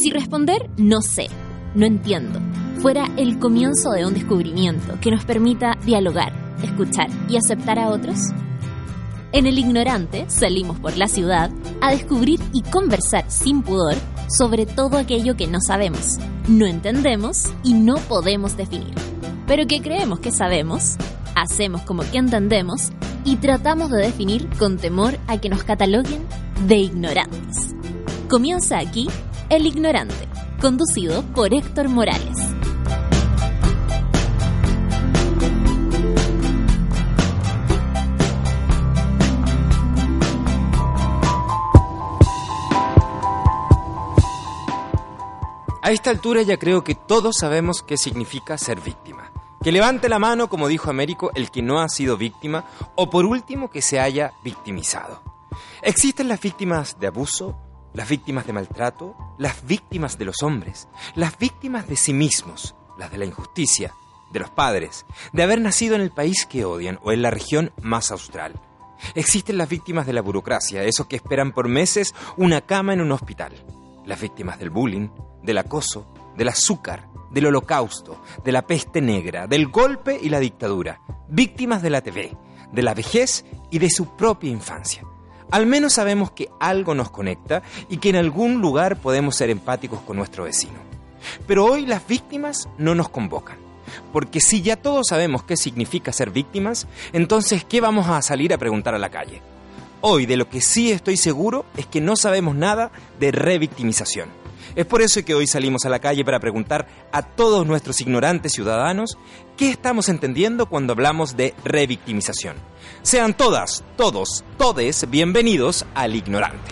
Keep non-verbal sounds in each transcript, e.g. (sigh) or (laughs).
Si responder no sé, no entiendo, fuera el comienzo de un descubrimiento que nos permita dialogar, escuchar y aceptar a otros? En El Ignorante salimos por la ciudad a descubrir y conversar sin pudor sobre todo aquello que no sabemos, no entendemos y no podemos definir, pero que creemos que sabemos, hacemos como que entendemos y tratamos de definir con temor a que nos cataloguen de ignorantes. Comienza aquí El Ignorante, conducido por Héctor Morales. A esta altura ya creo que todos sabemos qué significa ser víctima. Que levante la mano, como dijo Américo, el que no ha sido víctima, o por último que se haya victimizado. Existen las víctimas de abuso, las víctimas de maltrato, las víctimas de los hombres, las víctimas de sí mismos, las de la injusticia, de los padres, de haber nacido en el país que odian o en la región más austral. Existen las víctimas de la burocracia, esos que esperan por meses una cama en un hospital, las víctimas del bullying, del acoso, del azúcar, del holocausto, de la peste negra, del golpe y la dictadura, víctimas de la TV, de la vejez y de su propia infancia. Al menos sabemos que algo nos conecta y que en algún lugar podemos ser empáticos con nuestro vecino. Pero hoy las víctimas no nos convocan. Porque si ya todos sabemos qué significa ser víctimas, entonces ¿qué vamos a salir a preguntar a la calle? Hoy de lo que sí estoy seguro es que no sabemos nada de revictimización. Es por eso que hoy salimos a la calle para preguntar a todos nuestros ignorantes ciudadanos qué estamos entendiendo cuando hablamos de revictimización. Sean todas, todos, todes bienvenidos al ignorante.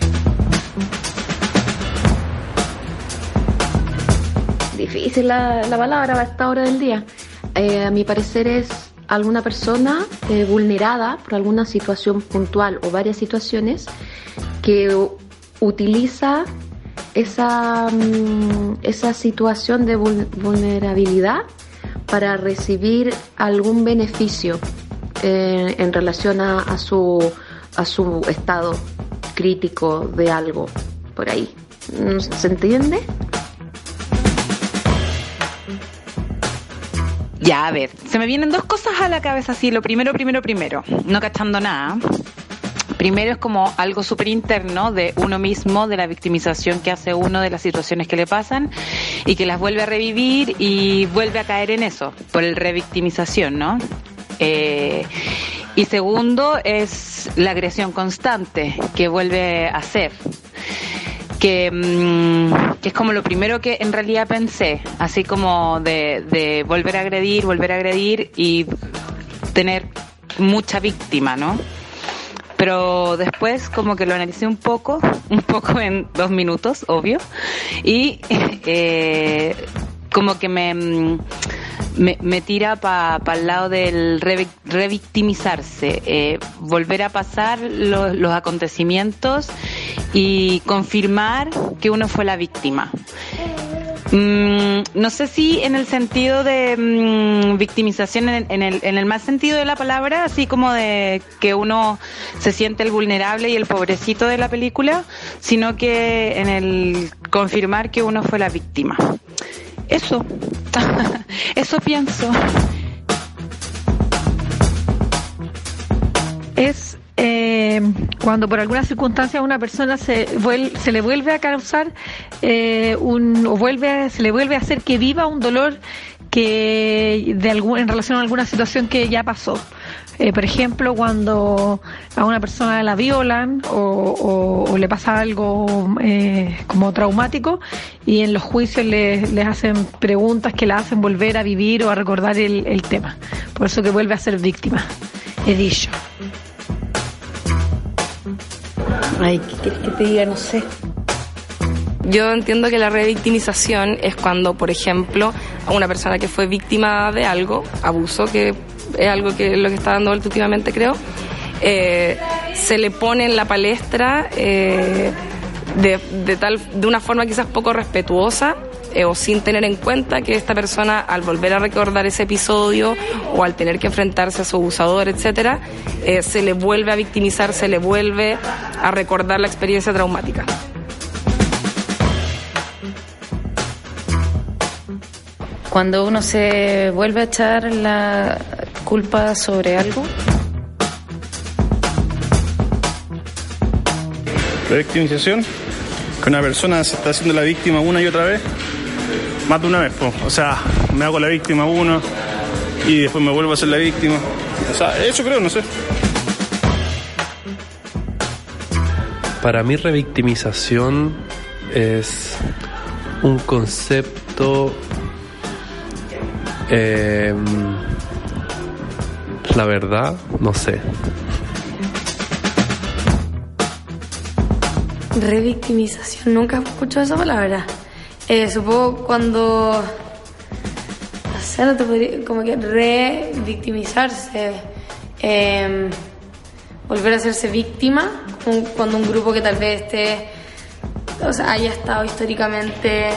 Difícil la, la palabra a esta hora del día. Eh, a mi parecer es alguna persona eh, vulnerada por alguna situación puntual o varias situaciones que utiliza esa, mm, esa situación de vulnerabilidad para recibir algún beneficio eh, en relación a, a, su, a su estado crítico de algo por ahí. ¿Se entiende? Ya, a ver, se me vienen dos cosas a la cabeza así. Lo primero, primero, primero, no cachando nada. Primero es como algo súper interno de uno mismo, de la victimización que hace uno de las situaciones que le pasan y que las vuelve a revivir y vuelve a caer en eso, por el revictimización, ¿no? Eh, y segundo es la agresión constante que vuelve a hacer. Que, mm, que, es como lo primero que en realidad pensé, así como de volver a agredir, volver a agredir y tener mucha víctima, ¿no? Pero después como que lo analicé un poco, (laughs) un poco en dos minutos, obvio, y (laughs) eh, como que me, me, me tira para pa el lado del revictimizarse, eh, volver a pasar los, los acontecimientos y confirmar que uno fue la víctima. Mm, no sé si en el sentido de mm, victimización, en, el, en el más sentido de la palabra, así como de que uno se siente el vulnerable y el pobrecito de la película, sino que en el confirmar que uno fue la víctima. Eso, (laughs) eso pienso. Es eh, cuando por alguna circunstancia a una persona se, se le vuelve a causar eh, un, o vuelve se le vuelve a hacer que viva un dolor que de algún, en relación a alguna situación que ya pasó. Eh, por ejemplo, cuando a una persona la violan o, le pasa algo eh, como traumático y en los juicios les, les, hacen preguntas que la hacen volver a vivir o a recordar el, el tema. Por eso que vuelve a ser víctima. He dicho. Ay, ¿qué te diga? No sé. Yo entiendo que la revictimización es cuando, por ejemplo, a una persona que fue víctima de algo, abuso, que es algo que lo que está dando últimamente, creo, eh, se le pone en la palestra eh, de, de, tal, de una forma quizás poco respetuosa eh, o sin tener en cuenta que esta persona al volver a recordar ese episodio o al tener que enfrentarse a su abusador, etcétera, eh, se le vuelve a victimizar, se le vuelve a recordar la experiencia traumática. Cuando uno se vuelve a echar la culpa sobre algo. La victimización, que una persona se está haciendo la víctima una y otra vez, más de una vez. Po. O sea, me hago la víctima uno y después me vuelvo a hacer la víctima. O sea, eso creo, no sé. Para mí revictimización es un concepto eh, la verdad, no sé. Revictimización, nunca he escuchado esa palabra. Eh, supongo cuando. No sé, no te podría. Como que revictimizarse. Eh, volver a hacerse víctima. Cuando un grupo que tal vez esté. O sea, haya estado históricamente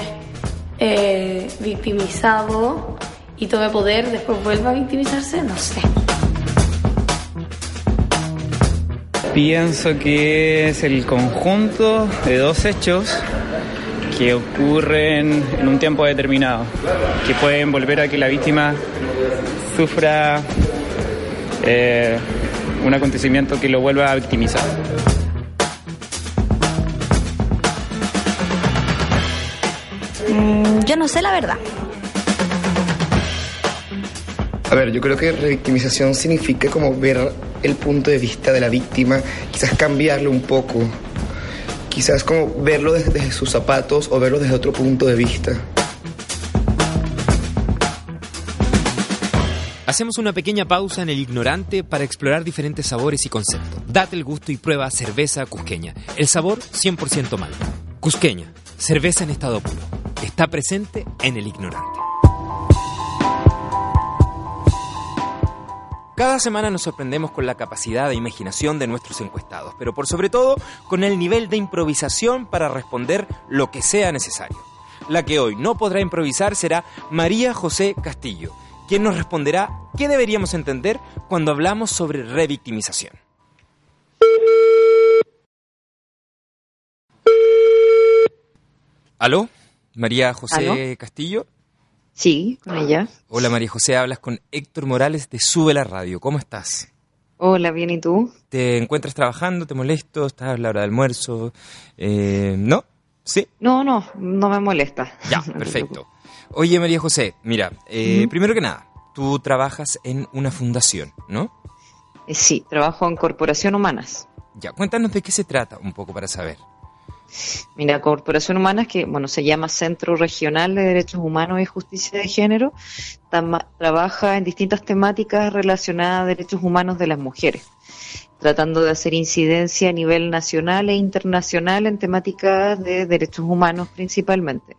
eh, victimizado y tome poder, después vuelva a victimizarse, no sé. Pienso que es el conjunto de dos hechos que ocurren en un tiempo determinado, que pueden volver a que la víctima sufra eh, un acontecimiento que lo vuelva a victimizar. Mm, yo no sé la verdad. A ver, yo creo que revictimización significa como ver el punto de vista de la víctima, quizás cambiarlo un poco, quizás como verlo desde, sus zapatos o verlo desde otro punto de vista. Hacemos una pequeña pausa en el ignorante para explorar diferentes sabores y conceptos. Date el gusto y prueba cerveza cusqueña. El sabor 100% mal. Cusqueña, cerveza en estado puro. Está presente en el ignorante. Cada semana nos sorprendemos con la capacidad de imaginación de nuestros encuestados, pero por sobre todo con el nivel de improvisación para responder lo que sea necesario. La que hoy no podrá improvisar será María José Castillo, quien nos responderá qué deberíamos entender cuando hablamos sobre revictimización. ¿Aló? María José ¿Aló? Castillo. Sí, con ella. Hola María José, hablas con Héctor Morales de Sube la Radio. ¿Cómo estás? Hola, bien, ¿y tú? ¿Te encuentras trabajando? ¿Te molesto? ¿Estás a la hora de almuerzo? Eh, ¿No? ¿Sí? No, no, no me molesta. (laughs) Ya, perfecto. Oye María José, mira, eh, primero que nada, tú trabajas en una fundación, ¿no? Eh, Sí, trabajo en Corporación Humanas. Ya, cuéntanos de qué se trata un poco para saber. Mira, Corporación Humanas, que bueno, se llama Centro Regional de Derechos Humanos y Justicia de Género, trabaja en distintas temáticas relacionadas a derechos humanos de las mujeres, tratando de hacer incidencia a nivel nacional e internacional en temáticas de derechos humanos principalmente.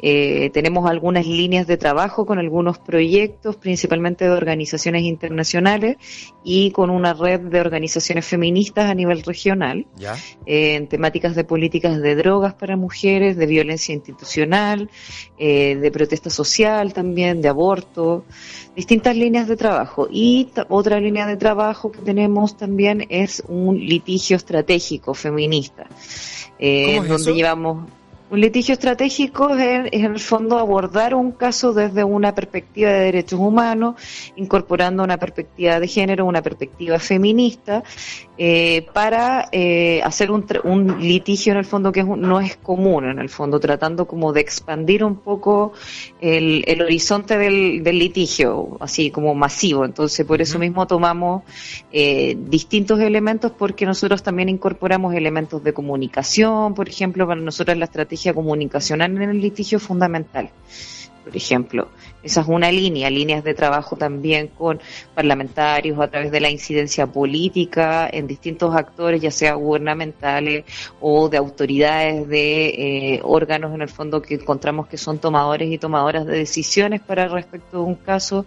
Eh, tenemos algunas líneas de trabajo con algunos proyectos, principalmente de organizaciones internacionales y con una red de organizaciones feministas a nivel regional ¿Ya? eh, en temáticas de políticas de drogas para mujeres, de violencia institucional, eh, de protesta social también, de aborto, distintas líneas de trabajo. Y otra línea de trabajo que tenemos también es un litigio estratégico feminista, eh, ¿Cómo es donde eso? llevamos un litigio estratégico es, es en el fondo abordar un caso desde una perspectiva de derechos humanos, incorporando una perspectiva de género, una perspectiva feminista, eh, para eh, hacer un, un litigio en el fondo que es un- no es común, en el fondo, tratando como de expandir un poco el, el horizonte del, del litigio, así como masivo. Entonces, por eso mismo tomamos eh, distintos elementos porque nosotros también incorporamos elementos de comunicación, por ejemplo, para nosotros la estrategia comunicacional en el litigio fundamental. por ejemplo. Esa es una línea, líneas de trabajo también con parlamentarios a través de la incidencia política en distintos actores, ya sea gubernamentales o de autoridades de eh, órganos en el fondo que encontramos que son tomadores y tomadoras de decisiones para respecto de un caso.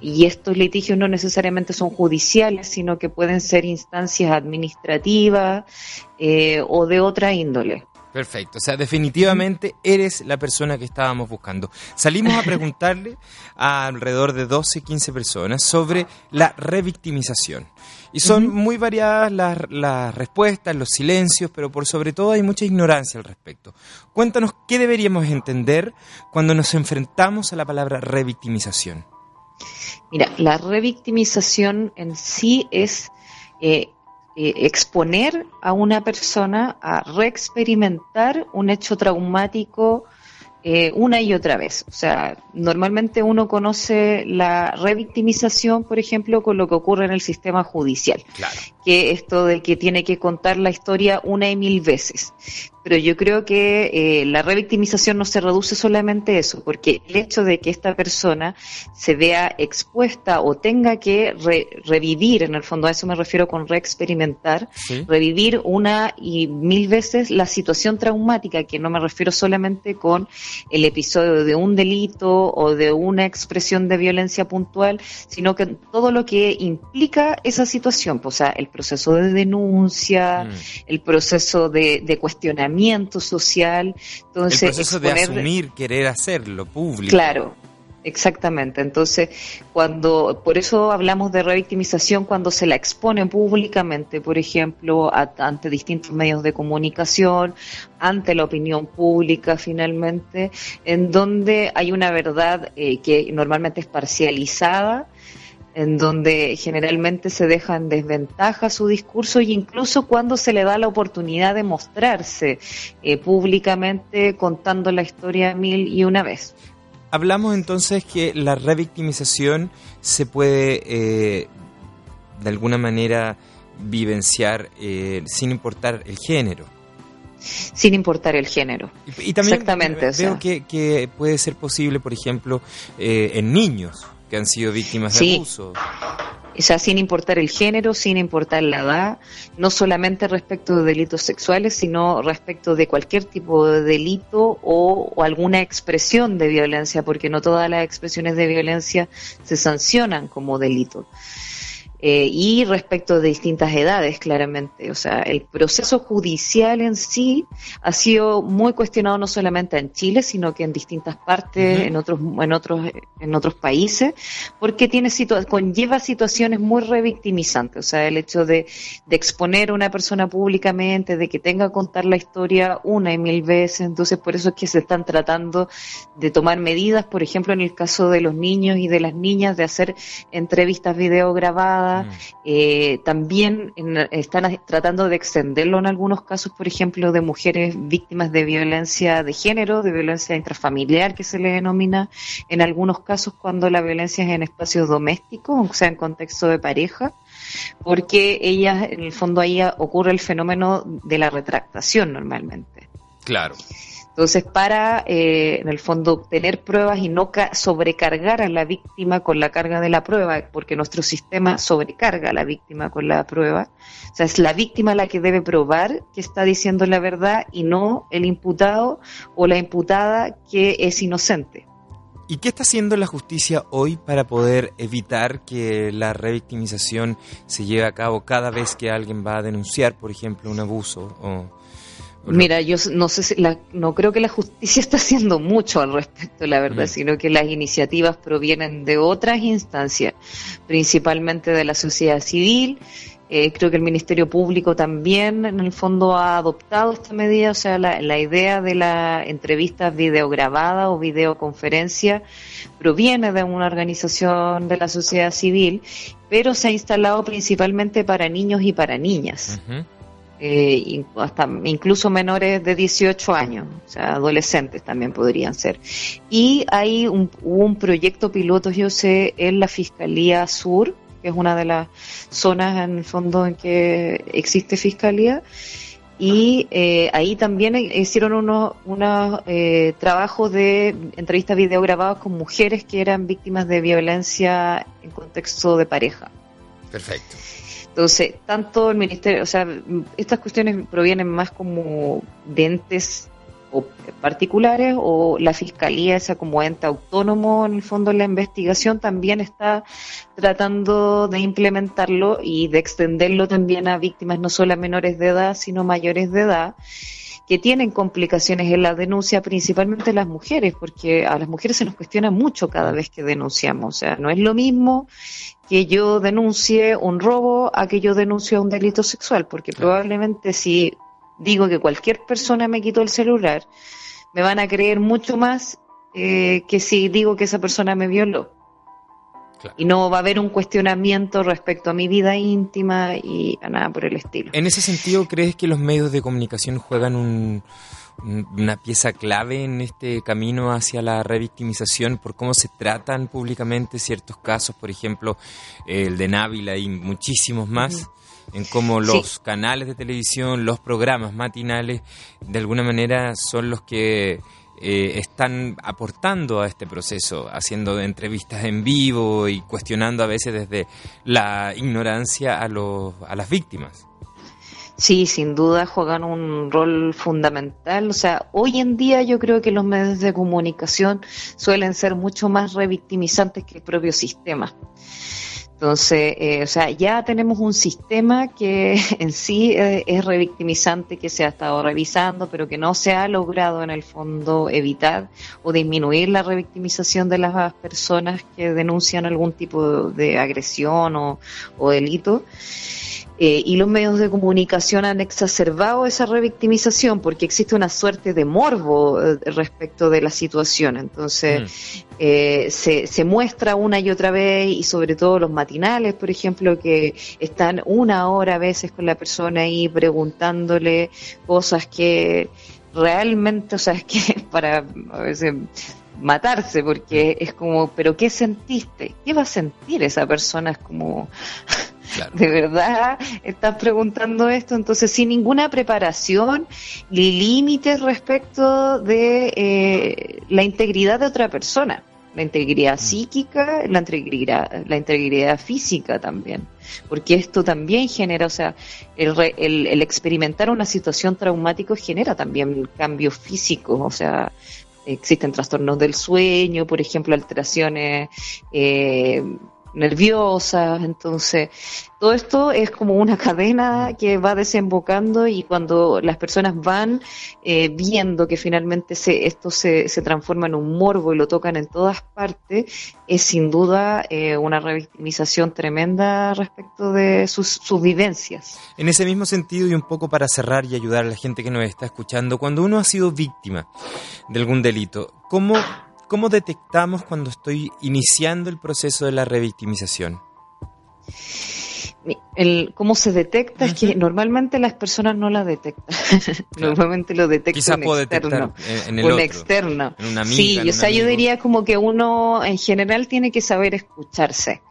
Y estos litigios no necesariamente son judiciales, sino que pueden ser instancias administrativas eh, o de otra índole. Perfecto, o sea, definitivamente eres la persona que estábamos buscando. Salimos a (laughs) preguntarle a alrededor de 12, 15 personas sobre la revictimización. Y son muy variadas las, las, respuestas, los silencios, pero por sobre todo hay mucha ignorancia al respecto. Cuéntanos qué deberíamos entender cuando nos enfrentamos a la palabra revictimización. Mira, la revictimización en sí es eh, eh, exponer a una persona a reexperimentar un hecho traumático eh, una y otra vez. O sea, normalmente uno conoce la revictimización, por ejemplo, con lo que ocurre en el sistema judicial. Claro. Que esto de que tiene que contar la historia una y mil veces pero yo creo que eh, la revictimización no se reduce solamente a eso, porque el hecho de que esta persona se vea expuesta o tenga que revivir, en el fondo a eso me refiero con reexperimentar, revivir una y mil veces la situación traumática, que no me refiero solamente con el episodio de un delito o de una expresión de violencia puntual, sino que todo lo que implica esa situación, pues, o sea, el proceso de denuncia, mm. el proceso de, de cuestionamiento, social. Entonces, el proceso de asumir, querer hacerlo público. Claro, Exactamente. Entonces, cuando, por eso hablamos de revictimización cuando se la expone públicamente, por ejemplo, ante distintos medios de comunicación, ante la opinión pública, finalmente, en donde hay una verdad eh, que normalmente es parcializada en donde generalmente se deja en desventaja su discurso y incluso cuando se le da la oportunidad de mostrarse eh, públicamente contando la historia mil y una vez. Hablamos entonces que la revictimización se puede eh, de alguna manera vivenciar eh, sin importar el género. Sin importar el género. Y, también Exactamente, veo que, que, puede ser posible, por ejemplo, en niños que han sido víctimas de abuso. O sea, sin importar el género, sin importar la edad, no solamente respecto de delitos sexuales, sino respecto de cualquier tipo de delito o, o alguna expresión de violencia, porque no todas las expresiones de violencia se sancionan como delito. Eh, y respecto de distintas edades, claramente. O sea, el proceso judicial en sí ha sido muy cuestionado no solamente en Chile, sino que en distintas partes, en otros, en otros, en otros países, porque tiene conlleva situaciones muy revictimizantes. O sea, el hecho de, de exponer a una persona públicamente, de que tenga que contar la historia una y mil veces. Entonces, por eso es que se están tratando de tomar medidas, por ejemplo, en el caso de los niños y de las niñas, de hacer entrevistas video grabadas Mm. Eh, también están tratando de extenderlo en algunos casos, por ejemplo, de mujeres víctimas de violencia de género, de violencia intrafamiliar que se le denomina, en algunos casos cuando la violencia es en espacios domésticos, o sea, en contexto de pareja, porque ellas, en el fondo ahí ocurre el fenómeno de la retractación normalmente. Claro. Entonces, para, eh, en el fondo, obtener pruebas y no sobrecargar a la víctima con la carga de la prueba, porque nuestro sistema sobrecarga a la víctima con la prueba. O sea, es la víctima la que debe probar que está diciendo la verdad y no el imputado o la imputada que es inocente. ¿Y qué está haciendo la justicia hoy para poder evitar que la revictimización se lleve a cabo cada vez que alguien va a denunciar, por ejemplo, un abuso o Mira, yo no sé si no creo que la justicia (laughs) está haciendo mucho al respecto, la verdad, sino que las iniciativas provienen de otras instancias, principalmente de la sociedad civil. Eh, creo que el Ministerio Público también, en el fondo, ha adoptado esta medida, o sea, la, la idea de la entrevista videograbada o videoconferencia proviene de una organización de la sociedad civil, pero se ha instalado principalmente para niños y para niñas eh, hasta incluso menores de 18 años, o sea, adolescentes también podrían ser. Y hay un, un proyecto piloto, yo sé, en la Fiscalía Sur, que es una de las zonas en el fondo en que existe fiscalía, y eh, ahí también hicieron unos, unos eh, trabajos de entrevistas video grabados con mujeres que eran víctimas de violencia en contexto de pareja. Perfecto. Entonces, tanto el ministerio, o sea, estas cuestiones provienen más como de entes particulares o la fiscalía, esa como ente autónomo en el fondo la investigación, también está tratando de implementarlo y de extenderlo también a víctimas no solo menores de edad, sino mayores de edad que tienen complicaciones en la denuncia, principalmente las mujeres, porque a las mujeres se nos cuestiona mucho cada vez que denunciamos. O sea, no es lo mismo que yo denuncie un robo a que yo denuncie un delito sexual, porque probablemente si digo que cualquier persona me quitó el celular, me van a creer mucho más eh, que si digo que esa persona me violó. Y no va a haber un cuestionamiento respecto a mi vida íntima y a nada por el estilo. En ese sentido, ¿crees que los medios de comunicación juegan una pieza clave en este camino hacia la revictimización por cómo se tratan públicamente ciertos casos, por ejemplo, el de Návila y muchísimos más? en cómo los canales de televisión, los programas matinales, de alguna manera son los que eh, están aportando a este proceso, haciendo entrevistas en vivo y cuestionando a veces desde la ignorancia a, los, a las víctimas. Sí, sin duda juegan un rol fundamental. O sea, hoy en día yo creo que los medios de comunicación suelen ser mucho más revictimizantes que el propio sistema. Entonces, eh, o sea, ya tenemos un sistema que (laughs) en sí eh, es revictimizante, que se ha estado revisando, pero que no se ha logrado en el fondo evitar o disminuir la revictimización de las personas que denuncian algún tipo de agresión o, o delito. Eh, y los medios de comunicación han exacerbado esa revictimización porque existe una suerte de morbo eh, respecto de la situación. Entonces, mm. eh, se, se muestra una y otra vez, y sobre todo los matinales, por ejemplo, que están una hora a veces con la persona ahí preguntándole cosas que realmente, o sea, es que (laughs) para a veces matarse, porque es como, pero ¿qué sentiste? ¿Qué va a sentir esa persona? Es como ¿De verdad estás preguntando esto? Entonces, sin ninguna preparación ni límites respecto de eh, la integridad de otra persona. La integridad mm. psíquica, la integridad, la integridad física también. Porque esto también genera, o sea, el, el, el experimentar una situación traumática genera también cambios físicos, o sea, existen trastornos del sueño, por ejemplo, alteraciones eh, nerviosas, entonces todo esto es como una (laughs) cadena que va desembocando y cuando las personas van eh, viendo que finalmente se, esto se, se, transforma en un morbo y lo tocan en todas partes, es sin duda eh, una revictimización tremenda respecto de sus, sus vivencias. En ese mismo sentido y un poco para cerrar y ayudar a la gente que nos está escuchando, cuando uno ha sido víctima de algún delito, ¿cómo ¿Cómo detectamos cuando estoy iniciando el proceso de la revictimización? El, ¿Cómo se detecta? Es que normalmente las personas no la detectan. (laughs) normalmente lo detectan puedo externo. en el otro, externo. En una amiga, sí, o sea, yo diría como que uno en general tiene que saber escucharse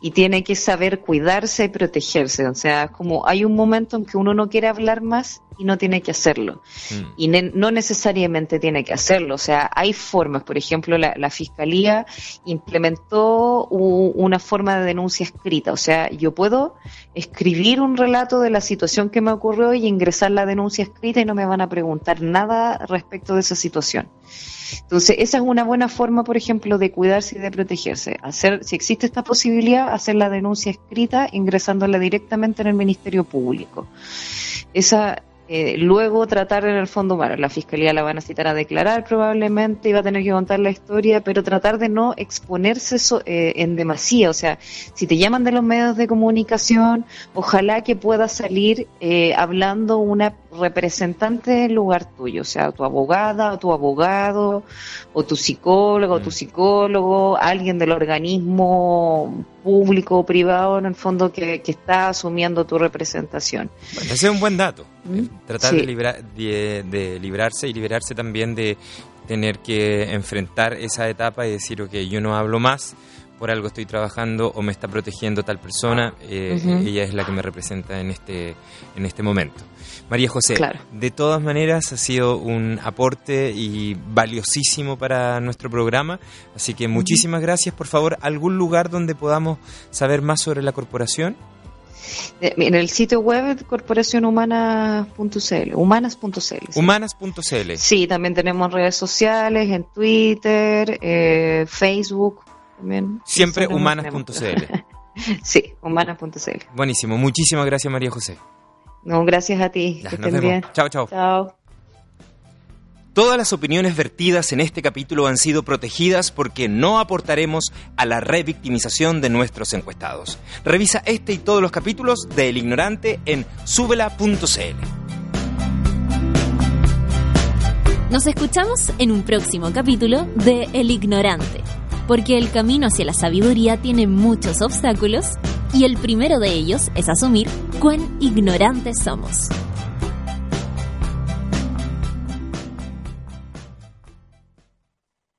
y tiene que saber cuidarse y protegerse. O sea, como hay un momento en que uno no quiere hablar más y no tiene que hacerlo. Mm. Y no necesariamente tiene que hacerlo. O sea, hay formas. Por ejemplo, la, Fiscalía implementó una forma de denuncia escrita. O sea, yo puedo escribir un relato de la situación que me ocurrió y ingresar la denuncia escrita y no me van a preguntar nada respecto de esa situación. Entonces, esa es una buena forma, por ejemplo, de cuidarse y de protegerse. Hacer, si existe esta posibilidad, hacer la denuncia escrita ingresándola directamente en el Ministerio Público. Esa eh, luego tratar en el fondo, bueno, la fiscalía la van a citar a declarar probablemente y va a tener que contar la historia, pero tratar de no exponerse eh, en demasía. O sea, si te llaman de los medios de comunicación, ojalá que pueda salir eh, hablando una representante del lugar tuyo, o sea, tu abogada o tu abogado, o tu psicólogo o tu mm. psicólogo, alguien del organismo público o privado en el fondo que, está asumiendo tu representación. Bueno, ese es un buen dato. ¿Mm? Tratar de, de, librarse y liberarse también de tener que enfrentar esa etapa y decir, ok, yo no hablo más por algo estoy trabajando o me está protegiendo tal persona, eh, Ujú. ella es la que me representa en este, en este momento. María José, Claro. de todas maneras ha sido un aporte y valiosísimo para nuestro programa, así que muchísimas gracias. Por favor, algún lugar donde podamos saber más sobre la corporación. Eh, En el sitio web corporacionhumanas.cl, humanas.cl. sí. Humanas.cl. Sí, también tenemos redes sociales, en Twitter, eh, Facebook. También. Siempre humanas.cl. (laughs) Sí, humanas.cl. Buenísimo, muchísimas gracias María José. No, gracias a ti. Ya, que nos estén vemos. bien. Chao, chao. Chao. Todas las opiniones vertidas en este capítulo han sido protegidas porque no aportaremos a la revictimización de nuestros encuestados. Revisa este y todos los capítulos de El Ignorante en subela.cl. Nos escuchamos en un próximo capítulo de El Ignorante, porque el camino hacia la sabiduría tiene muchos obstáculos y el primero de ellos es asumir cuán ignorantes somos.